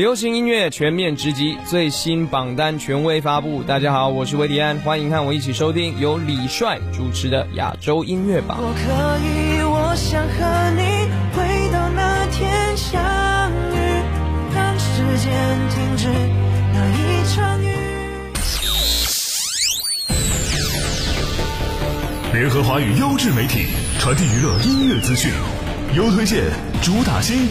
流行音乐全面直击最新榜单权威发布，大家好，我是维迪安，欢迎和我一起收听由李帅主持的亚洲音乐榜。我我可以，想和你回到那那天相遇，让时间停止一场雨。联合华语优质媒体，传递娱乐音乐资讯，优推荐，主打新。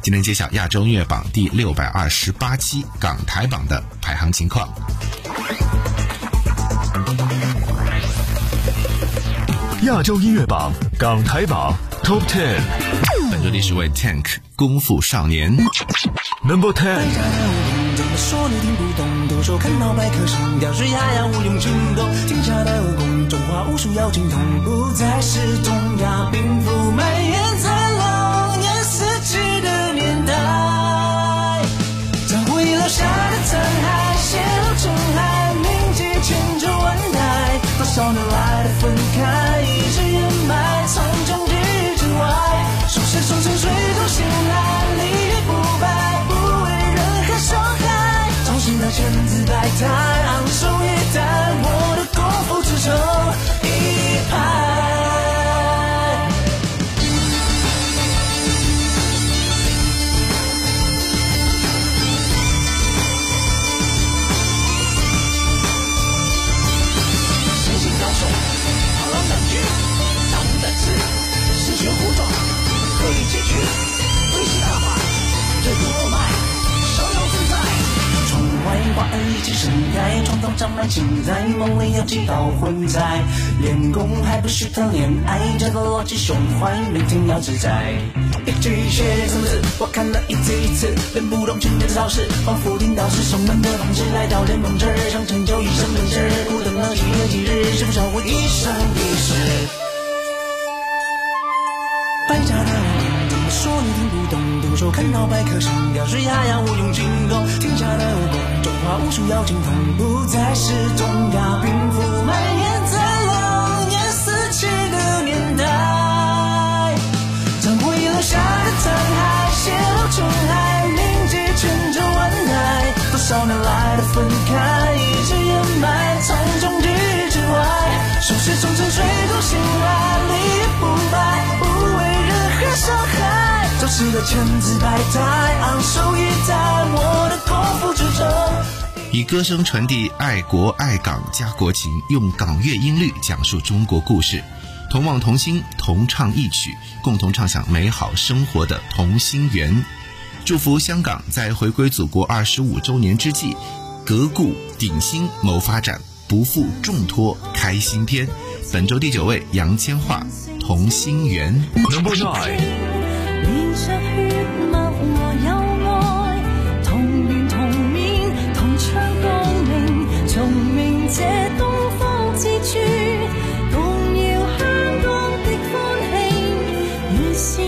今天揭晓亚洲音乐榜第六百二十八期港台榜的排行情况。亚洲音乐榜港台榜 Top Ten，本周第十位 Tank《功夫少年》Number Ten。on a 长满青苔，梦里有几道魂在，练功还不是谈恋爱，这个逻辑胸怀，每天要自在。一句学长字，我看了一次一次，变不动全的道士，仿佛听到是兄们的方式来到联盟这儿，想成就一生本事，不等了几月几日，至少我一生一世。白茶。手看到百科山雕，水泱泱，我用尽刀天下武功。中华武术要精方，不再是中亚病夫，蔓延在冷眼四起的年代。战火遗路下的残骸，血流成海，铭记千秋万代。多少年来的分开？以歌声传递爱国爱港家国情，用港乐音律讲述中国故事，同望同心同唱一曲，共同唱响美好生活的同心圆。祝福香港在回归祖国二十五周年之际，革故鼎新谋发展，不负重托开新篇。本周第九位杨千嬅《同心圆》，Number nine。越心。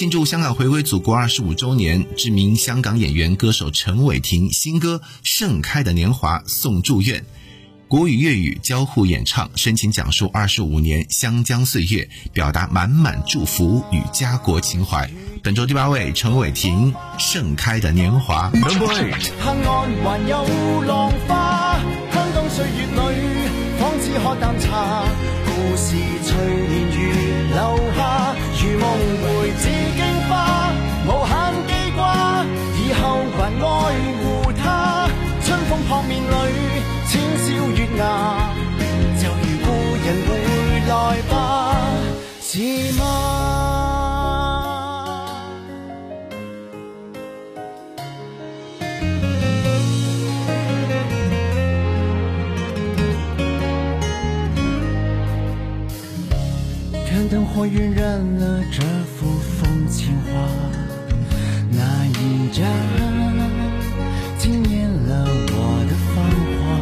庆祝香港回归祖国二十五周年，知名香港演员歌手陈伟霆新歌《盛开的年华》送祝愿，国语粤语交互演唱，深情讲述二十五年香江岁月，表达满满祝福与家国情怀。本周第八位，陈伟霆《盛开的年华》。梦回紫荆花，无限记挂，以后还爱护她，春风扑面里，浅笑月牙，就如故人回来吧，是吗？我晕染了这幅风情画，那一站惊艳了我的芳华。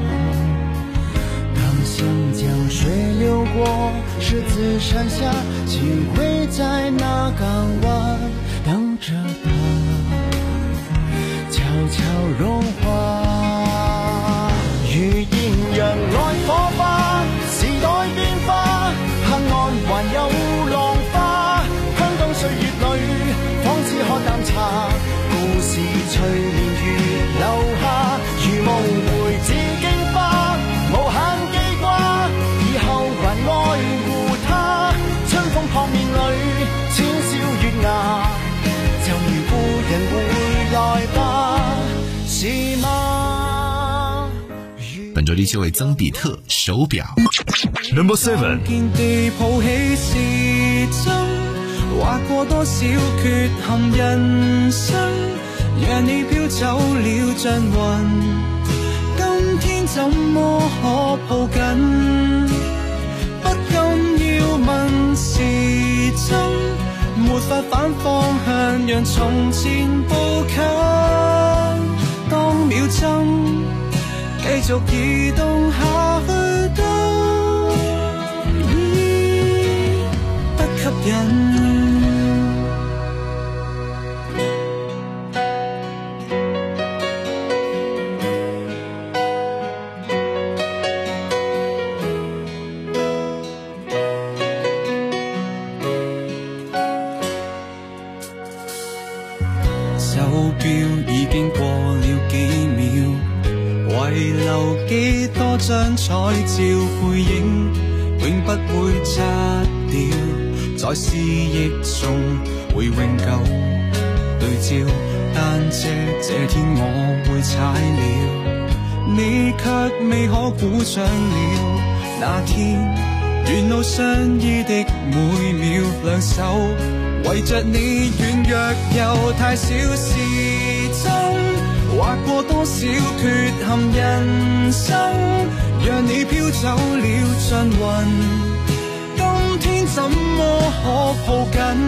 当湘江水流过狮子山下，情会在那港湾等着他，悄悄融化。咗呢首嘅曾比特《手表》。Number seven。见地抱起是真，划过多少缺陷人生，让你飘走了像云，今天怎么可抱紧？不禁要问是真。没法反方向，让从前步近，当秒针。继续移动下去都已不吸引。几多张彩照背影，永不会擦掉，在诗忆中会永久对焦。单车这天我会踩了，你却未可鼓掌了。那天沿路相依的每秒，两手围着你，软弱又太小事。划过多少缺陷人生，让你飘走了尽云，今天怎么可抱紧？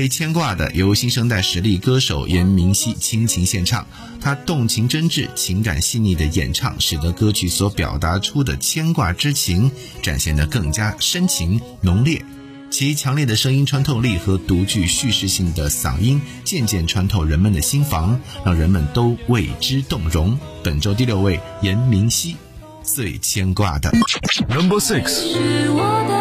被牵挂的由新生代实力歌手严明熙倾情献唱，他动情真挚、情感细腻的演唱，使得歌曲所表达出的牵挂之情展现得更加深情浓烈。其强烈的声音穿透力和独具叙事性的嗓音，渐渐穿透人们的心房，让人们都为之动容。本周第六位严明熙最牵挂的 Number Six。是我的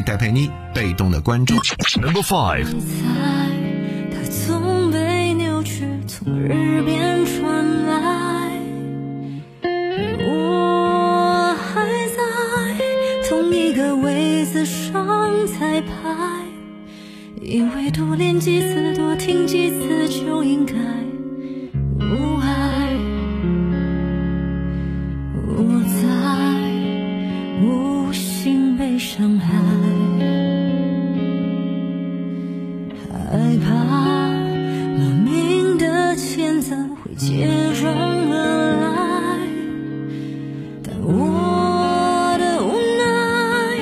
戴佩妮被动的关注，number five。他从被扭曲，从耳边传来。我还在同一个位子上彩排，以为多练几次，多听几次，就应该。我的无奈，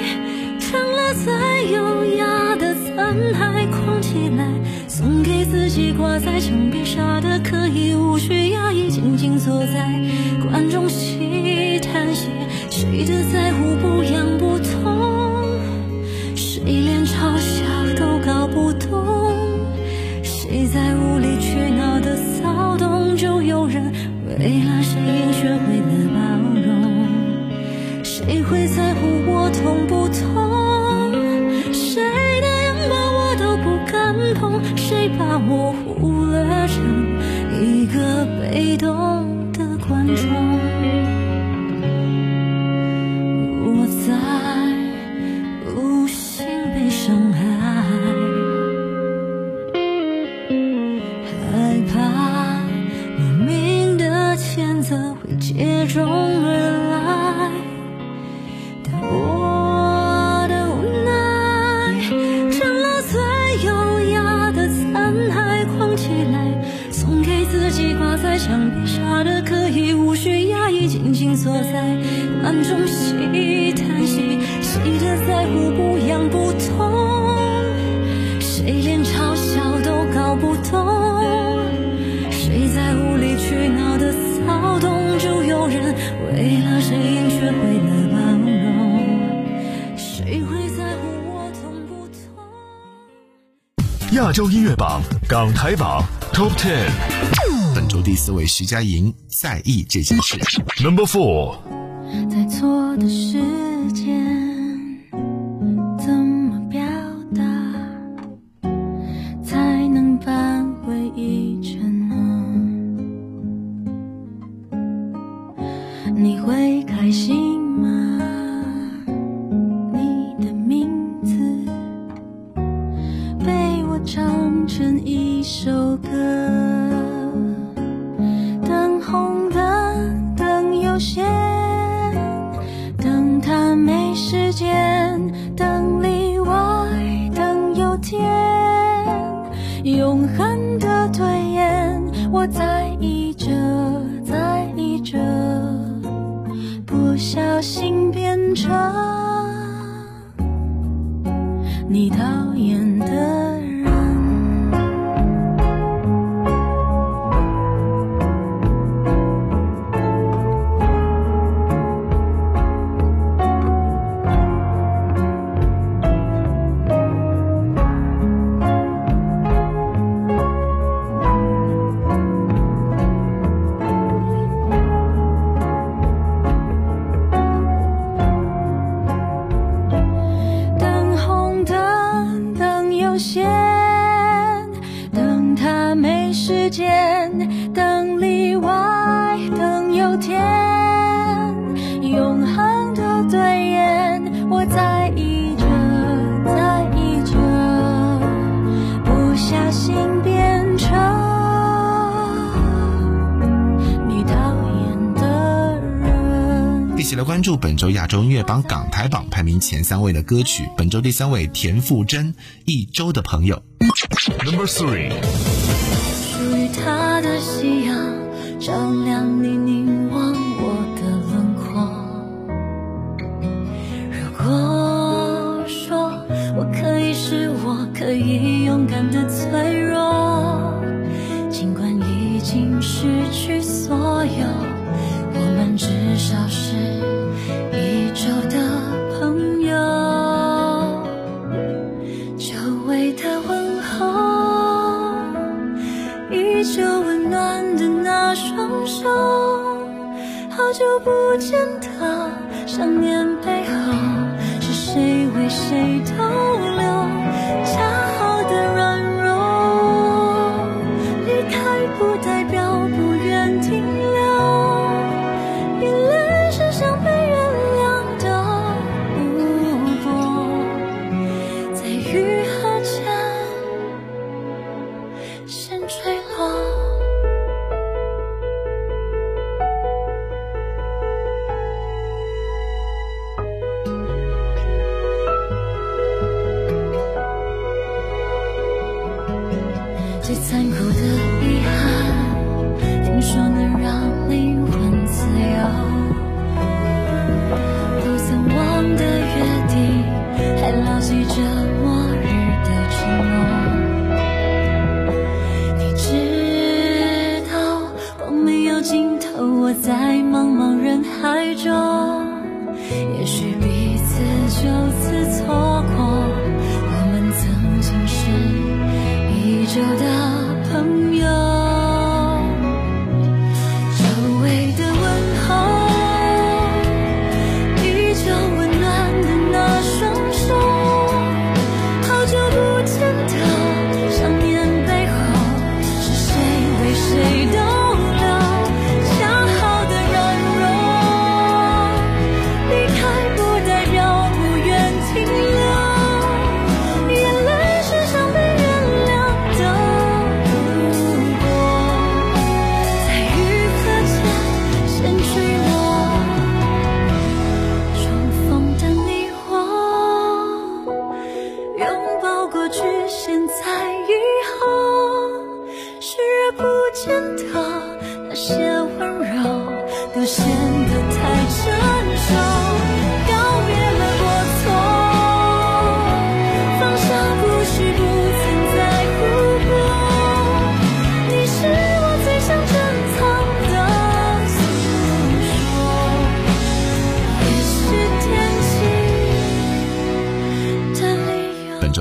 成了最优雅的残骸，框起来，送给自己，挂在墙壁上。亚洲音乐榜、港台榜 Top Ten，本周第四位徐佳莹在意这件事。Number Four。在错的时一起来关注本周亚洲音乐榜港台榜排名前三位的歌曲。本周第三位，田馥甄《一周的朋友》。Number three。他的夕阳，照亮你凝望我的轮廓。如果说我可以是我，可以勇敢的脆弱，尽管已经失去所有，我们至少是。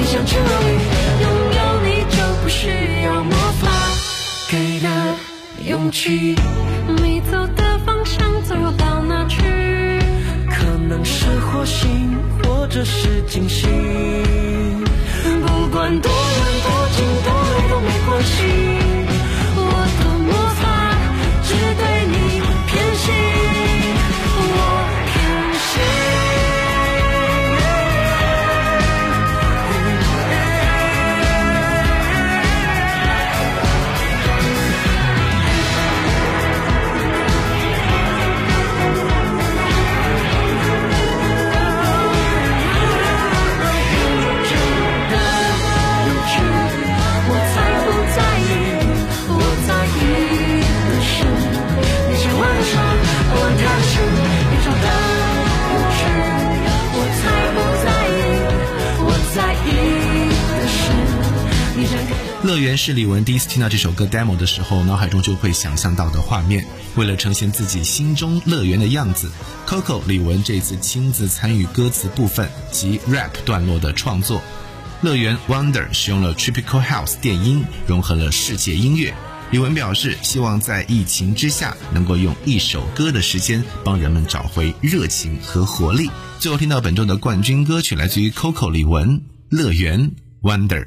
你想去哪里？拥有你就不需要魔法。给的勇气，你走的方向，最后到哪去？可能是火星，或者是金星。不管多远多近多累都没关系。我的魔法只对你偏心。是李玟第一次听到这首歌 demo 的时候，脑海中就会想象到的画面。为了呈现自己心中乐园的样子，Coco 李玟这次亲自参与歌词部分及 rap 段落的创作。乐园 Wonder 使用了 t r i p l house 电音，融合了世界音乐。李玟表示，希望在疫情之下，能够用一首歌的时间帮人们找回热情和活力。最后听到本周的冠军歌曲，来自于 Coco 李玟《乐园 Wonder》。